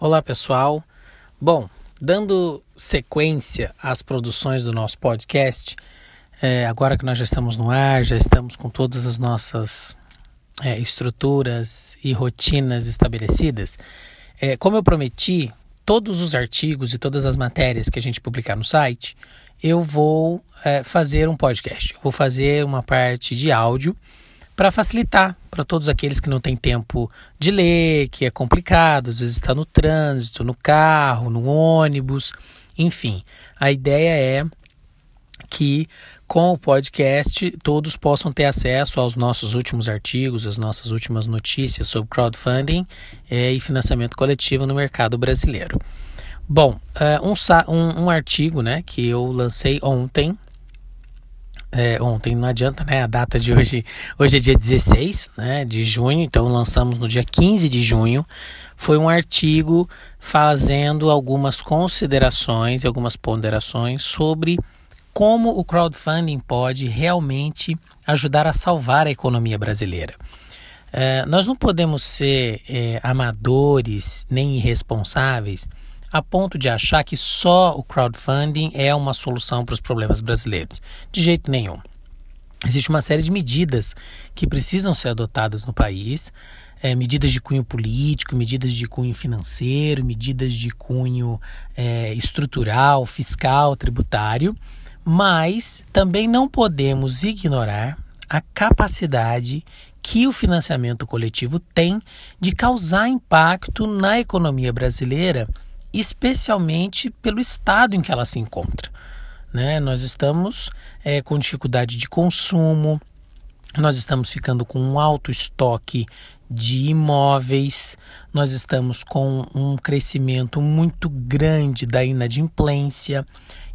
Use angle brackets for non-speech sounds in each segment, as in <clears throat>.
Olá pessoal. Bom, dando sequência às produções do nosso podcast, é, agora que nós já estamos no ar, já estamos com todas as nossas é, estruturas e rotinas estabelecidas, é, como eu prometi, todos os artigos e todas as matérias que a gente publicar no site, eu vou é, fazer um podcast. Eu vou fazer uma parte de áudio para facilitar para todos aqueles que não têm tempo de ler, que é complicado, às vezes está no trânsito, no carro, no ônibus, enfim. A ideia é que com o podcast todos possam ter acesso aos nossos últimos artigos, às nossas últimas notícias sobre crowdfunding é, e financiamento coletivo no mercado brasileiro. Bom, uh, um, um, um artigo né, que eu lancei ontem é, ontem, não adianta, né? A data de hoje, hoje é dia 16 né, de junho, então lançamos no dia 15 de junho. Foi um artigo fazendo algumas considerações algumas ponderações sobre como o crowdfunding pode realmente ajudar a salvar a economia brasileira. É, nós não podemos ser é, amadores nem irresponsáveis a ponto de achar que só o crowdfunding é uma solução para os problemas brasileiros. De jeito nenhum. Existe uma série de medidas que precisam ser adotadas no país, é, medidas de cunho político, medidas de cunho financeiro, medidas de cunho é, estrutural, fiscal, tributário, mas também não podemos ignorar a capacidade que o financiamento coletivo tem de causar impacto na economia brasileira especialmente pelo estado em que ela se encontra. Né? Nós estamos é, com dificuldade de consumo, nós estamos ficando com um alto estoque de imóveis, nós estamos com um crescimento muito grande da inadimplência.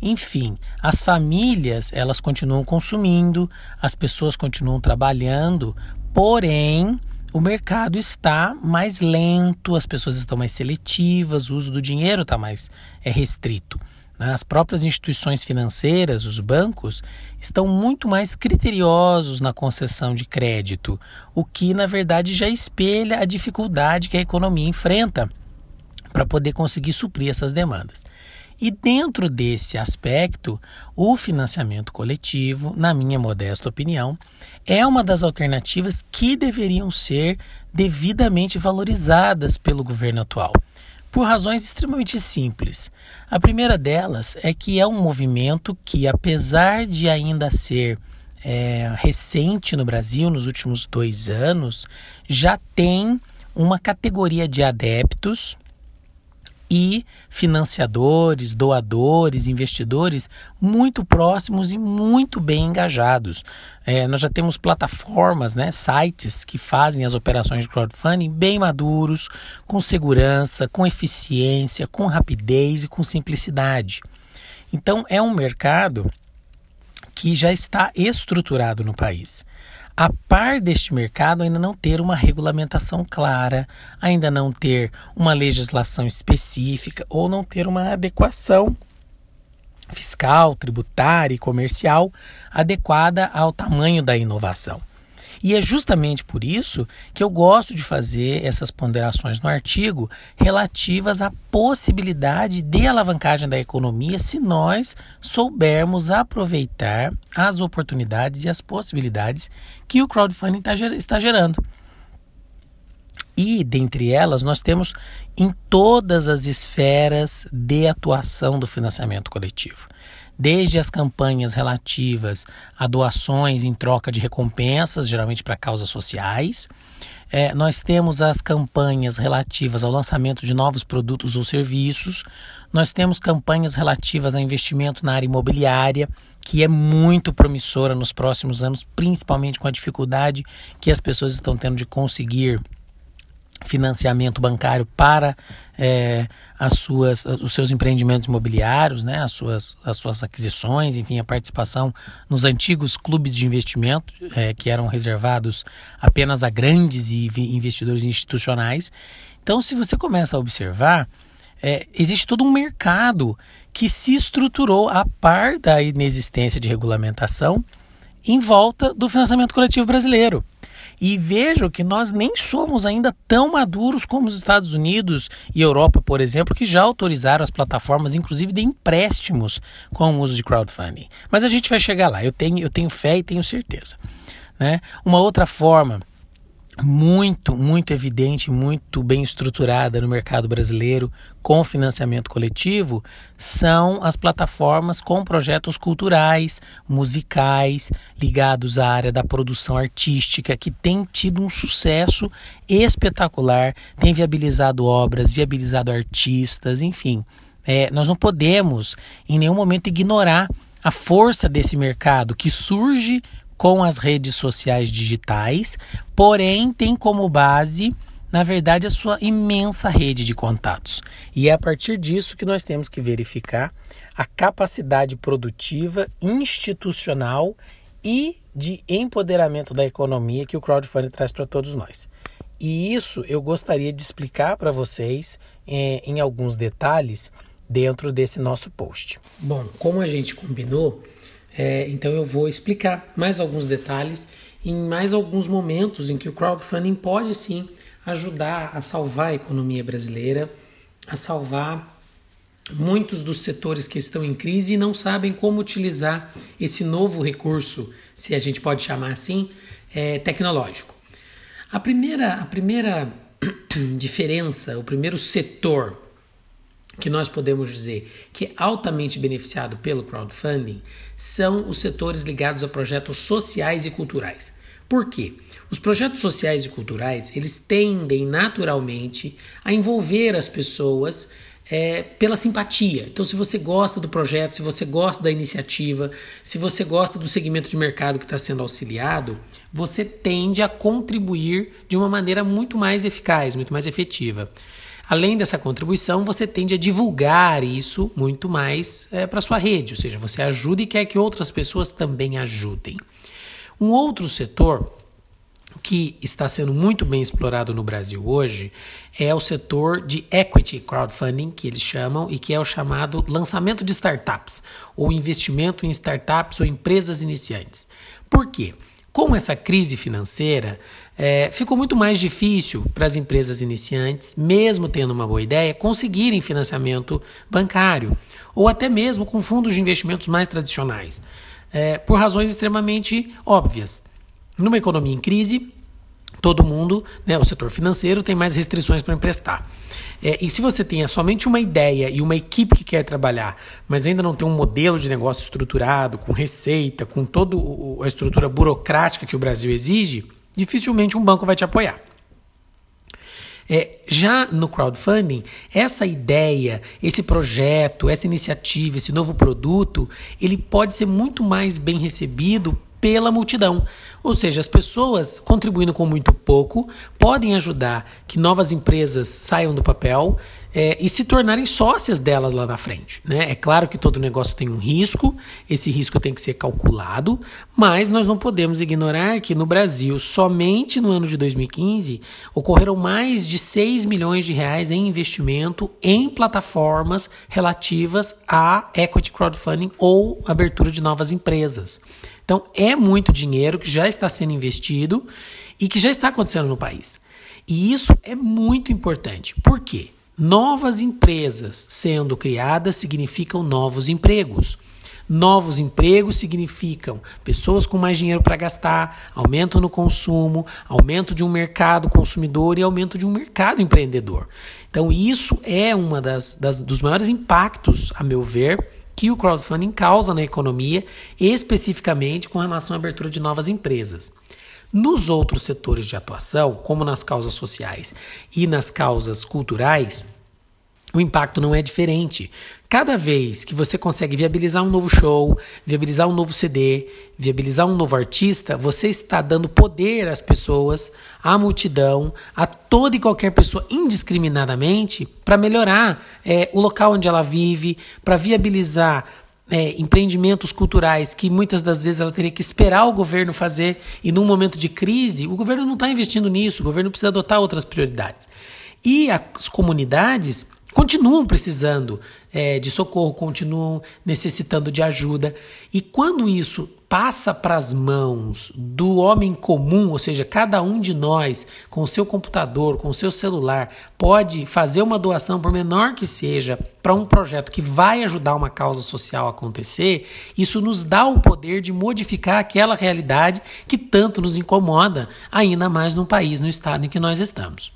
Enfim, as famílias elas continuam consumindo, as pessoas continuam trabalhando, porém o mercado está mais lento, as pessoas estão mais seletivas, o uso do dinheiro está mais é, restrito. Né? As próprias instituições financeiras, os bancos, estão muito mais criteriosos na concessão de crédito, o que na verdade já espelha a dificuldade que a economia enfrenta para poder conseguir suprir essas demandas. E dentro desse aspecto, o financiamento coletivo, na minha modesta opinião, é uma das alternativas que deveriam ser devidamente valorizadas pelo governo atual, por razões extremamente simples. A primeira delas é que é um movimento que, apesar de ainda ser é, recente no Brasil, nos últimos dois anos, já tem uma categoria de adeptos e financiadores, doadores, investidores muito próximos e muito bem engajados. É, nós já temos plataformas, né, sites que fazem as operações de crowdfunding bem maduros, com segurança, com eficiência, com rapidez e com simplicidade. Então é um mercado que já está estruturado no país a par deste mercado ainda não ter uma regulamentação clara, ainda não ter uma legislação específica ou não ter uma adequação fiscal, tributária e comercial adequada ao tamanho da inovação. E é justamente por isso que eu gosto de fazer essas ponderações no artigo relativas à possibilidade de alavancagem da economia se nós soubermos aproveitar as oportunidades e as possibilidades que o crowdfunding tá está gerando. E, dentre elas, nós temos em todas as esferas de atuação do financiamento coletivo desde as campanhas relativas a doações em troca de recompensas, geralmente para causas sociais. É, nós temos as campanhas relativas ao lançamento de novos produtos ou serviços. Nós temos campanhas relativas a investimento na área imobiliária, que é muito promissora nos próximos anos, principalmente com a dificuldade que as pessoas estão tendo de conseguir financiamento bancário para é, as suas, os seus empreendimentos imobiliários, né, as, suas, as suas aquisições, enfim, a participação nos antigos clubes de investimento é, que eram reservados apenas a grandes investidores institucionais. Então, se você começa a observar, é, existe todo um mercado que se estruturou a par da inexistência de regulamentação em volta do financiamento coletivo brasileiro. E vejam que nós nem somos ainda tão maduros como os Estados Unidos e Europa, por exemplo, que já autorizaram as plataformas, inclusive de empréstimos, com o uso de crowdfunding. Mas a gente vai chegar lá, eu tenho, eu tenho fé e tenho certeza. Né? Uma outra forma muito, muito evidente, muito bem estruturada no mercado brasileiro com financiamento coletivo são as plataformas com projetos culturais, musicais, ligados à área da produção artística, que tem tido um sucesso espetacular, tem viabilizado obras, viabilizado artistas, enfim. É, nós não podemos em nenhum momento ignorar a força desse mercado que surge com as redes sociais digitais, porém tem como base, na verdade, a sua imensa rede de contatos. E é a partir disso que nós temos que verificar a capacidade produtiva, institucional e de empoderamento da economia que o crowdfunding traz para todos nós. E isso eu gostaria de explicar para vocês é, em alguns detalhes dentro desse nosso post. Bom, como a gente combinou, é, então eu vou explicar mais alguns detalhes em mais alguns momentos em que o crowdfunding pode sim ajudar a salvar a economia brasileira, a salvar muitos dos setores que estão em crise e não sabem como utilizar esse novo recurso, se a gente pode chamar assim, é, tecnológico. A primeira, a primeira <clears throat> diferença, o primeiro setor que nós podemos dizer que é altamente beneficiado pelo crowdfunding são os setores ligados a projetos sociais e culturais. Por quê? Os projetos sociais e culturais eles tendem naturalmente a envolver as pessoas é, pela simpatia. Então, se você gosta do projeto, se você gosta da iniciativa, se você gosta do segmento de mercado que está sendo auxiliado, você tende a contribuir de uma maneira muito mais eficaz, muito mais efetiva. Além dessa contribuição, você tende a divulgar isso muito mais é, para sua rede, ou seja, você ajuda e quer que outras pessoas também ajudem. Um outro setor que está sendo muito bem explorado no Brasil hoje é o setor de equity crowdfunding, que eles chamam, e que é o chamado lançamento de startups, ou investimento em startups ou empresas iniciantes. Por quê? Com essa crise financeira, é, ficou muito mais difícil para as empresas iniciantes, mesmo tendo uma boa ideia, conseguirem financiamento bancário ou até mesmo com fundos de investimentos mais tradicionais, é, por razões extremamente óbvias. Numa economia em crise, todo mundo, né, o setor financeiro, tem mais restrições para emprestar. É, e se você tem somente uma ideia e uma equipe que quer trabalhar, mas ainda não tem um modelo de negócio estruturado, com receita, com toda a estrutura burocrática que o Brasil exige, dificilmente um banco vai te apoiar. É, já no crowdfunding, essa ideia, esse projeto, essa iniciativa, esse novo produto, ele pode ser muito mais bem recebido pela multidão. Ou seja, as pessoas contribuindo com muito pouco podem ajudar que novas empresas saiam do papel é, e se tornarem sócias delas lá na frente. Né? É claro que todo negócio tem um risco, esse risco tem que ser calculado, mas nós não podemos ignorar que no Brasil, somente no ano de 2015, ocorreram mais de 6 milhões de reais em investimento em plataformas relativas a equity crowdfunding ou abertura de novas empresas. Então, é muito dinheiro que já está sendo investido e que já está acontecendo no país. E isso é muito importante. Por quê? Novas empresas sendo criadas significam novos empregos. Novos empregos significam pessoas com mais dinheiro para gastar, aumento no consumo, aumento de um mercado consumidor e aumento de um mercado empreendedor. Então, isso é uma das, das dos maiores impactos, a meu ver, que o crowdfunding causa na economia, especificamente com relação à abertura de novas empresas. Nos outros setores de atuação, como nas causas sociais e nas causas culturais, o impacto não é diferente. Cada vez que você consegue viabilizar um novo show, viabilizar um novo CD, viabilizar um novo artista, você está dando poder às pessoas, à multidão, a toda e qualquer pessoa indiscriminadamente para melhorar é, o local onde ela vive, para viabilizar é, empreendimentos culturais que muitas das vezes ela teria que esperar o governo fazer e num momento de crise, o governo não está investindo nisso, o governo precisa adotar outras prioridades. E as comunidades continuam precisando é, de socorro, continuam necessitando de ajuda. E quando isso passa para as mãos do homem comum, ou seja, cada um de nós, com o seu computador, com o seu celular, pode fazer uma doação, por menor que seja, para um projeto que vai ajudar uma causa social a acontecer, isso nos dá o poder de modificar aquela realidade que tanto nos incomoda, ainda mais no país, no estado em que nós estamos.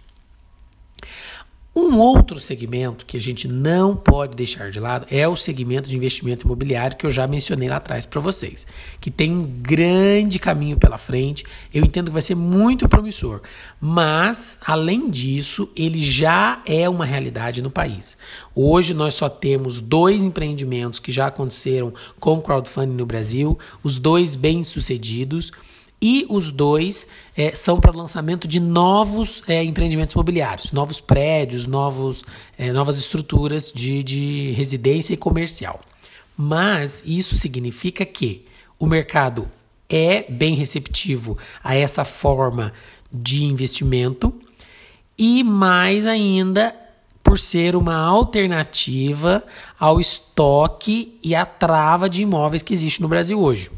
Um outro segmento que a gente não pode deixar de lado é o segmento de investimento imobiliário que eu já mencionei lá atrás para vocês, que tem um grande caminho pela frente. Eu entendo que vai ser muito promissor, mas além disso, ele já é uma realidade no país. Hoje nós só temos dois empreendimentos que já aconteceram com crowdfunding no Brasil, os dois bem-sucedidos e os dois é, são para o lançamento de novos é, empreendimentos imobiliários, novos prédios, novos, é, novas estruturas de, de residência e comercial. Mas isso significa que o mercado é bem receptivo a essa forma de investimento e mais ainda por ser uma alternativa ao estoque e à trava de imóveis que existe no Brasil hoje.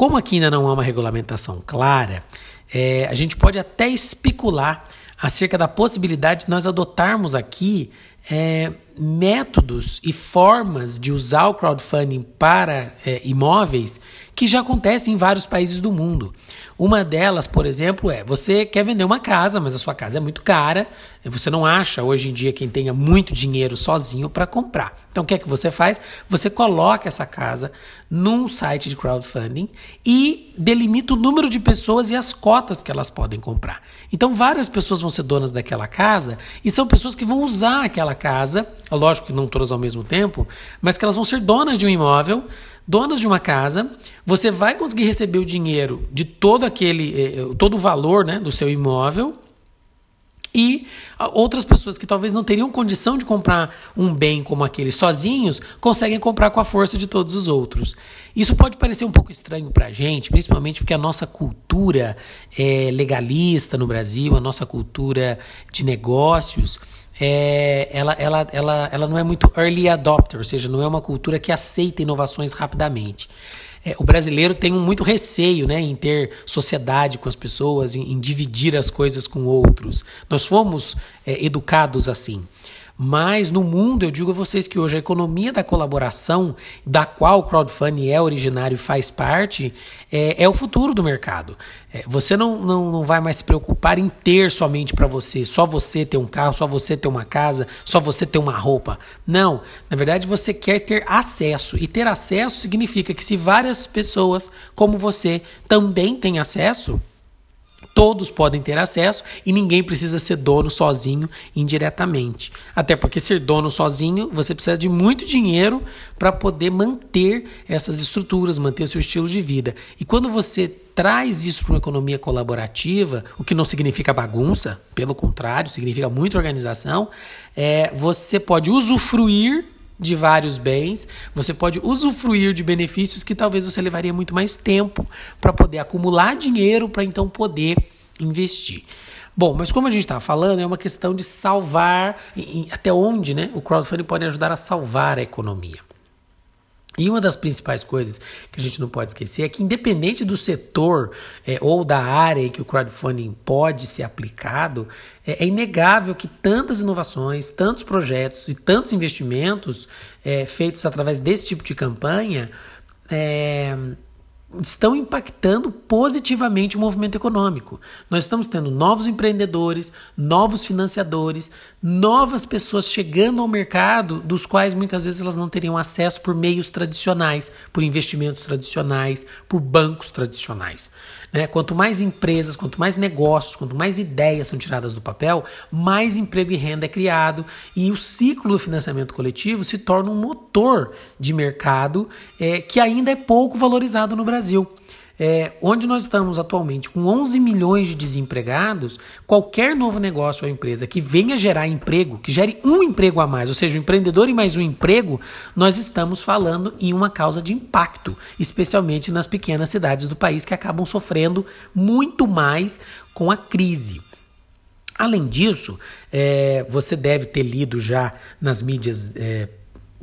Como aqui ainda não há uma regulamentação clara, é, a gente pode até especular acerca da possibilidade de nós adotarmos aqui é, métodos e formas de usar o crowdfunding para é, imóveis que já acontecem em vários países do mundo. Uma delas, por exemplo, é você quer vender uma casa, mas a sua casa é muito cara, você não acha hoje em dia quem tenha muito dinheiro sozinho para comprar. Então o que é que você faz? Você coloca essa casa num site de crowdfunding e delimita o número de pessoas e as cotas que elas podem comprar. Então várias pessoas vão ser donas daquela casa e são pessoas que vão usar aquela casa, lógico que não todas ao mesmo tempo, mas que elas vão ser donas de um imóvel donas de uma casa, você vai conseguir receber o dinheiro de todo aquele, eh, eh, todo o valor né, do seu imóvel. E outras pessoas que talvez não teriam condição de comprar um bem como aquele sozinhos, conseguem comprar com a força de todos os outros. Isso pode parecer um pouco estranho para a gente, principalmente porque a nossa cultura é legalista no Brasil, a nossa cultura de negócios, é, ela, ela, ela, ela não é muito early adopter, ou seja, não é uma cultura que aceita inovações rapidamente. É, o brasileiro tem muito receio né, em ter sociedade com as pessoas, em, em dividir as coisas com outros. Nós fomos é, educados assim. Mas no mundo, eu digo a vocês que hoje a economia da colaboração, da qual o crowdfunding é originário e faz parte, é, é o futuro do mercado. É, você não, não, não vai mais se preocupar em ter somente para você, só você ter um carro, só você ter uma casa, só você ter uma roupa. Não, na verdade você quer ter acesso. E ter acesso significa que se várias pessoas como você também têm acesso, Todos podem ter acesso e ninguém precisa ser dono sozinho indiretamente. Até porque ser dono sozinho, você precisa de muito dinheiro para poder manter essas estruturas, manter o seu estilo de vida. E quando você traz isso para uma economia colaborativa, o que não significa bagunça, pelo contrário, significa muita organização, é, você pode usufruir de vários bens, você pode usufruir de benefícios que talvez você levaria muito mais tempo para poder acumular dinheiro para então poder investir. Bom, mas como a gente estava falando, é uma questão de salvar, até onde né, o crowdfunding pode ajudar a salvar a economia. E uma das principais coisas que a gente não pode esquecer é que, independente do setor é, ou da área em que o crowdfunding pode ser aplicado, é, é, inegável que tantas inovações, tantos projetos e tantos investimentos é, feitos através desse tipo de campanha é, estão impactando positivamente o movimento econômico. Nós estamos tendo novos empreendedores, novos financiadores, novas pessoas chegando ao mercado, dos quais muitas vezes elas não teriam acesso por meios tradicionais, por investimentos tradicionais, por bancos tradicionais. Né? Quanto mais empresas, quanto mais negócios, quanto mais ideias são tiradas do papel, mais emprego e renda é criado e o ciclo do financiamento coletivo se torna um motor de mercado é, que ainda é pouco valorizado no Brasil. É, onde nós estamos atualmente com 11 milhões de desempregados, qualquer novo negócio ou empresa que venha gerar emprego, que gere um emprego a mais, ou seja, um empreendedor e mais um emprego, nós estamos falando em uma causa de impacto, especialmente nas pequenas cidades do país que acabam sofrendo muito mais com a crise. Além disso, é, você deve ter lido já nas mídias é,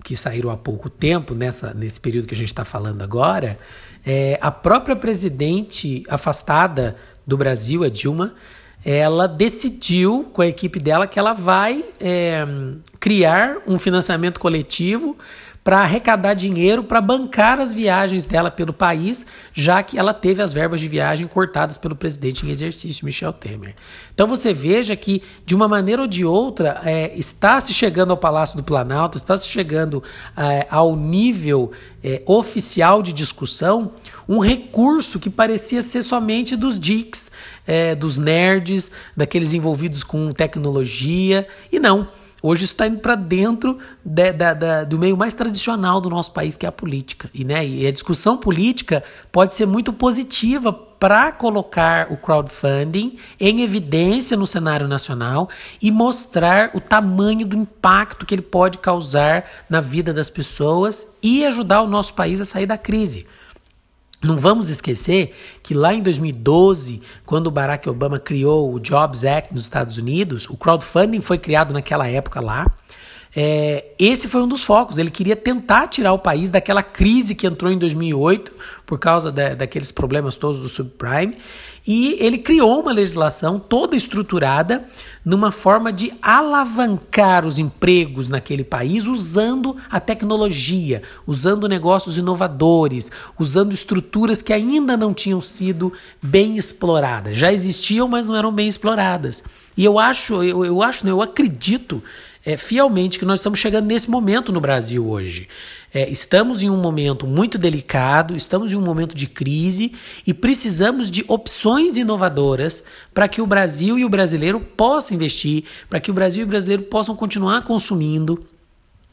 que saíram há pouco tempo, nessa, nesse período que a gente está falando agora, é, a própria presidente afastada do Brasil, a Dilma, ela decidiu com a equipe dela que ela vai é, criar um financiamento coletivo para arrecadar dinheiro para bancar as viagens dela pelo país, já que ela teve as verbas de viagem cortadas pelo presidente em exercício, Michel Temer. Então você veja que, de uma maneira ou de outra, é, está se chegando ao Palácio do Planalto, está se chegando é, ao nível é, oficial de discussão um recurso que parecia ser somente dos geeks, é, dos nerds, daqueles envolvidos com tecnologia, e não. Hoje está indo para dentro de, de, de, do meio mais tradicional do nosso país, que é a política. E, né, e a discussão política pode ser muito positiva para colocar o crowdfunding em evidência no cenário nacional e mostrar o tamanho do impacto que ele pode causar na vida das pessoas e ajudar o nosso país a sair da crise. Não vamos esquecer que lá em 2012, quando Barack Obama criou o Jobs Act nos Estados Unidos, o crowdfunding foi criado naquela época lá. É, esse foi um dos focos. Ele queria tentar tirar o país daquela crise que entrou em 2008 por causa da, daqueles problemas todos do subprime. E ele criou uma legislação toda estruturada numa forma de alavancar os empregos naquele país usando a tecnologia, usando negócios inovadores, usando estruturas que ainda não tinham sido bem exploradas. Já existiam, mas não eram bem exploradas. E eu acho, eu, eu acho, eu acredito é, fielmente que nós estamos chegando nesse momento no Brasil hoje. É, estamos em um momento muito delicado, estamos em um momento de crise e precisamos de opções inovadoras para que o Brasil e o brasileiro possam investir, para que o Brasil e o brasileiro possam continuar consumindo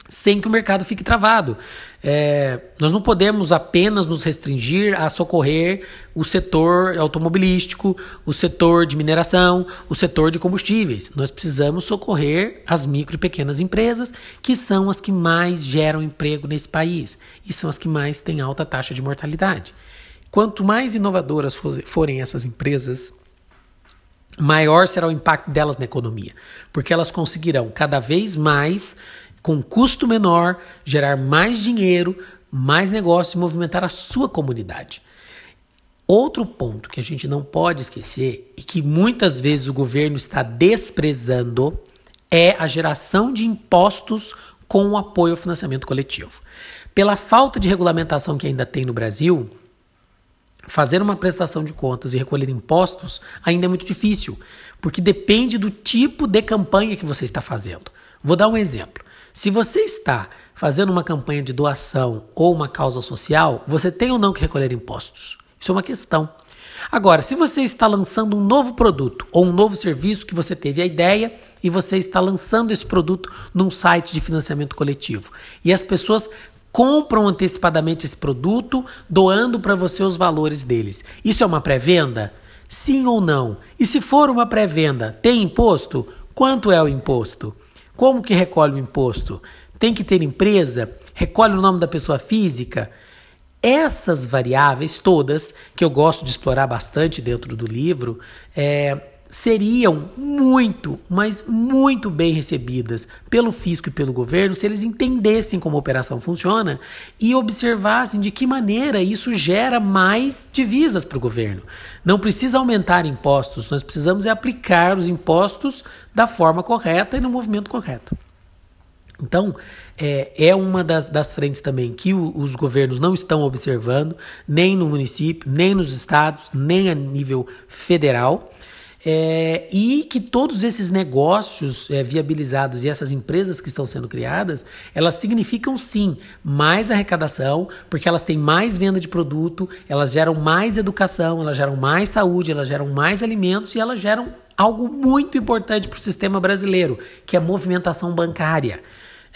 sem que o mercado fique travado. É, nós não podemos apenas nos restringir a socorrer o setor automobilístico, o setor de mineração, o setor de combustíveis. Nós precisamos socorrer as micro e pequenas empresas, que são as que mais geram emprego nesse país e são as que mais têm alta taxa de mortalidade. Quanto mais inovadoras forem essas empresas, maior será o impacto delas na economia, porque elas conseguirão cada vez mais com custo menor, gerar mais dinheiro, mais negócio e movimentar a sua comunidade. Outro ponto que a gente não pode esquecer e que muitas vezes o governo está desprezando é a geração de impostos com o apoio ao financiamento coletivo. Pela falta de regulamentação que ainda tem no Brasil, fazer uma prestação de contas e recolher impostos ainda é muito difícil, porque depende do tipo de campanha que você está fazendo. Vou dar um exemplo. Se você está fazendo uma campanha de doação ou uma causa social, você tem ou não que recolher impostos. Isso é uma questão. Agora, se você está lançando um novo produto ou um novo serviço que você teve a ideia e você está lançando esse produto num site de financiamento coletivo e as pessoas compram antecipadamente esse produto, doando para você os valores deles. Isso é uma pré-venda? Sim ou não? E se for uma pré-venda, tem imposto? Quanto é o imposto? Como que recolhe o imposto? Tem que ter empresa? Recolhe o nome da pessoa física? Essas variáveis todas, que eu gosto de explorar bastante dentro do livro, é, seriam muito, mas muito bem recebidas pelo fisco e pelo governo se eles entendessem como a operação funciona e observassem de que maneira isso gera mais divisas para o governo. Não precisa aumentar impostos, nós precisamos é aplicar os impostos da forma correta e no movimento correto. Então, é, é uma das, das frentes também que o, os governos não estão observando, nem no município, nem nos estados, nem a nível federal. É, e que todos esses negócios é, viabilizados e essas empresas que estão sendo criadas, elas significam sim mais arrecadação, porque elas têm mais venda de produto, elas geram mais educação, elas geram mais saúde, elas geram mais alimentos e elas geram algo muito importante para o sistema brasileiro, que é a movimentação bancária.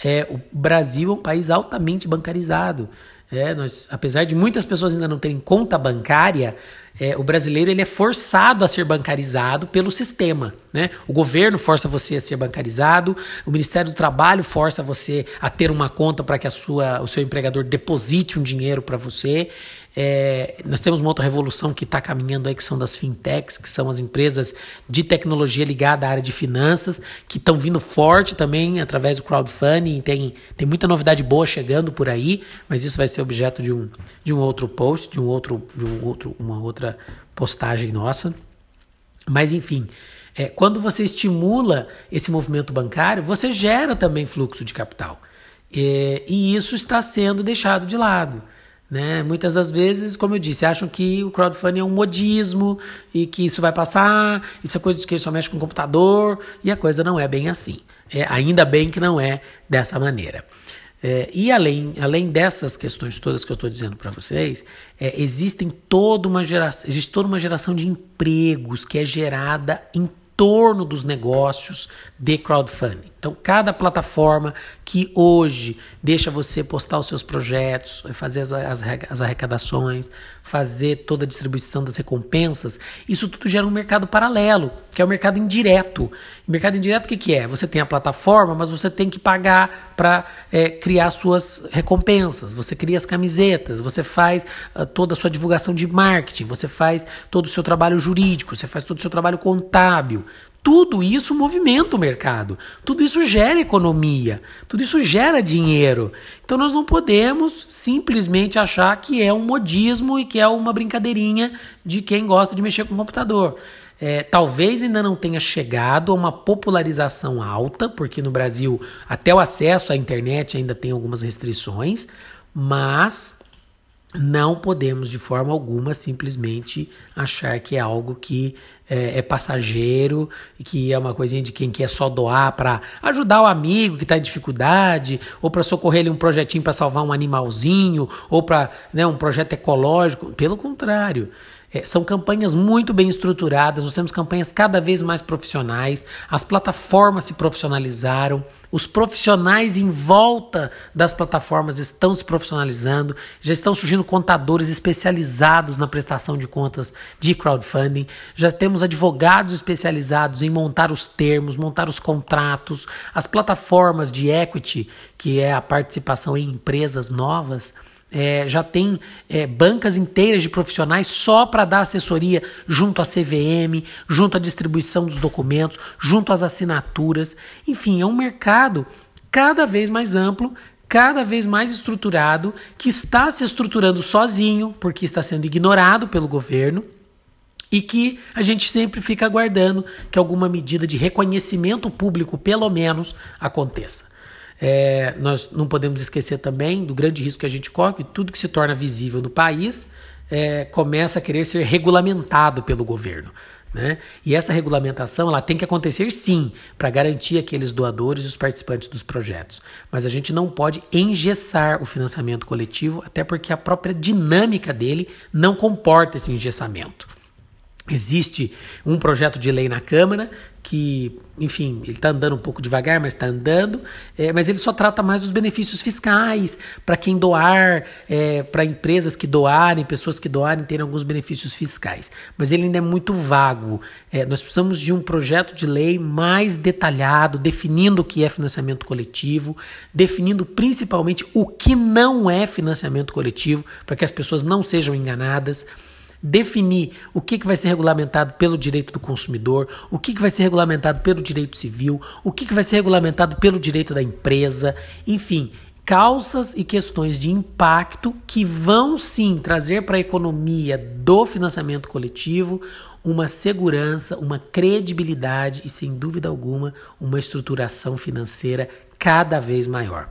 É, o Brasil é um país altamente bancarizado. É, nós, apesar de muitas pessoas ainda não terem conta bancária, é, o brasileiro ele é forçado a ser bancarizado pelo sistema. Né? O governo força você a ser bancarizado, o Ministério do Trabalho força você a ter uma conta para que a sua, o seu empregador deposite um dinheiro para você. É, nós temos uma outra revolução que está caminhando aí, que são das fintechs, que são as empresas de tecnologia ligada à área de finanças, que estão vindo forte também através do crowdfunding. Tem, tem muita novidade boa chegando por aí, mas isso vai ser objeto de um, de um outro post, de um outro, de um outro, uma outra postagem nossa. Mas enfim, é, quando você estimula esse movimento bancário, você gera também fluxo de capital. É, e isso está sendo deixado de lado. Né? Muitas das vezes, como eu disse, acham que o crowdfunding é um modismo e que isso vai passar, isso é coisa de que só mexe com o computador, e a coisa não é bem assim. É, ainda bem que não é dessa maneira. É, e além, além dessas questões todas que eu estou dizendo para vocês, é, existem toda uma geração, existe toda uma geração de empregos que é gerada em torno dos negócios de crowdfunding. Então, cada plataforma que hoje deixa você postar os seus projetos, fazer as, as, as, arrecadações, fazer toda a distribuição das recompensas, isso tudo gera um mercado paralelo, que é o mercado indireto. Mercado indireto o que, que é? Você tem a plataforma, mas você tem que pagar para é, criar suas recompensas. Você cria as camisetas, você faz uh, toda a sua divulgação de marketing, você faz todo o seu trabalho jurídico, você faz todo o seu trabalho contábil. Tudo isso movimenta o mercado, tudo isso gera economia, tudo isso gera dinheiro. Então nós não podemos simplesmente achar que é um modismo e que é uma brincadeirinha de quem gosta de mexer com o computador. É, talvez ainda não tenha chegado a uma popularização alta, porque no Brasil até o acesso à internet ainda tem algumas restrições, mas não podemos de forma alguma simplesmente achar que é algo que é, é passageiro e que é uma coisinha de quem quer só doar para ajudar o amigo que está em dificuldade ou para socorrer ele um projetinho para salvar um animalzinho ou para né, um projeto ecológico. Pelo contrário, é, são campanhas muito bem estruturadas, nós temos campanhas cada vez mais profissionais, as plataformas se profissionalizaram, os profissionais em volta das plataformas estão se profissionalizando, já estão surgindo contadores especializados na prestação de contas de crowdfunding, já temos advogados especializados em montar os termos, montar os contratos, as plataformas de equity, que é a participação em empresas novas é, já tem é, bancas inteiras de profissionais só para dar assessoria junto à CVM, junto à distribuição dos documentos, junto às assinaturas. Enfim, é um mercado cada vez mais amplo, cada vez mais estruturado, que está se estruturando sozinho, porque está sendo ignorado pelo governo. E que a gente sempre fica aguardando que alguma medida de reconhecimento público, pelo menos, aconteça. É, nós não podemos esquecer também do grande risco que a gente corre, que tudo que se torna visível no país é, começa a querer ser regulamentado pelo governo. Né? E essa regulamentação ela tem que acontecer sim, para garantir aqueles doadores e os participantes dos projetos. Mas a gente não pode engessar o financiamento coletivo, até porque a própria dinâmica dele não comporta esse engessamento. Existe um projeto de lei na Câmara que, enfim, ele está andando um pouco devagar, mas está andando, é, mas ele só trata mais dos benefícios fiscais para quem doar, é, para empresas que doarem, pessoas que doarem terem alguns benefícios fiscais. Mas ele ainda é muito vago. É, nós precisamos de um projeto de lei mais detalhado, definindo o que é financiamento coletivo, definindo principalmente o que não é financiamento coletivo, para que as pessoas não sejam enganadas definir o que, que vai ser regulamentado pelo direito do consumidor, o que, que vai ser regulamentado pelo direito civil, o que, que vai ser regulamentado pelo direito da empresa, enfim, causas e questões de impacto que vão sim trazer para a economia do financiamento coletivo uma segurança, uma credibilidade e, sem dúvida alguma, uma estruturação financeira cada vez maior.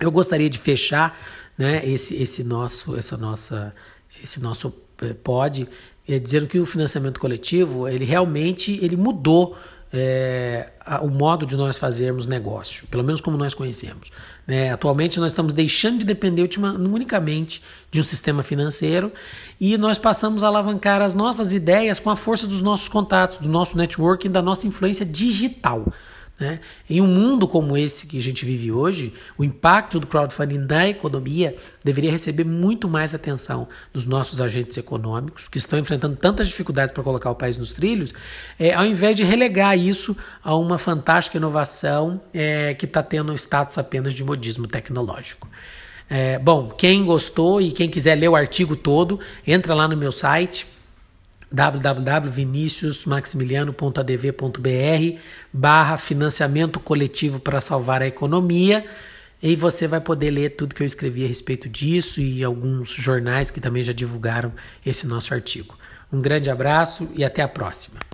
Eu gostaria de fechar né, esse, esse nosso, essa nossa, esse nosso pode é, dizer que o financiamento coletivo ele realmente ele mudou é, o modo de nós fazermos negócio, pelo menos como nós conhecemos. Né? Atualmente nós estamos deixando de depender ultima, unicamente de um sistema financeiro e nós passamos a alavancar as nossas ideias com a força dos nossos contatos, do nosso networking, da nossa influência digital. Né? Em um mundo como esse que a gente vive hoje, o impacto do crowdfunding na economia deveria receber muito mais atenção dos nossos agentes econômicos, que estão enfrentando tantas dificuldades para colocar o país nos trilhos, é, ao invés de relegar isso a uma fantástica inovação é, que está tendo status apenas de modismo tecnológico. É, bom, quem gostou e quem quiser ler o artigo todo, entra lá no meu site www.viniciusmaximiliano.adv.br barra financiamento coletivo para salvar a economia e você vai poder ler tudo que eu escrevi a respeito disso e alguns jornais que também já divulgaram esse nosso artigo. Um grande abraço e até a próxima.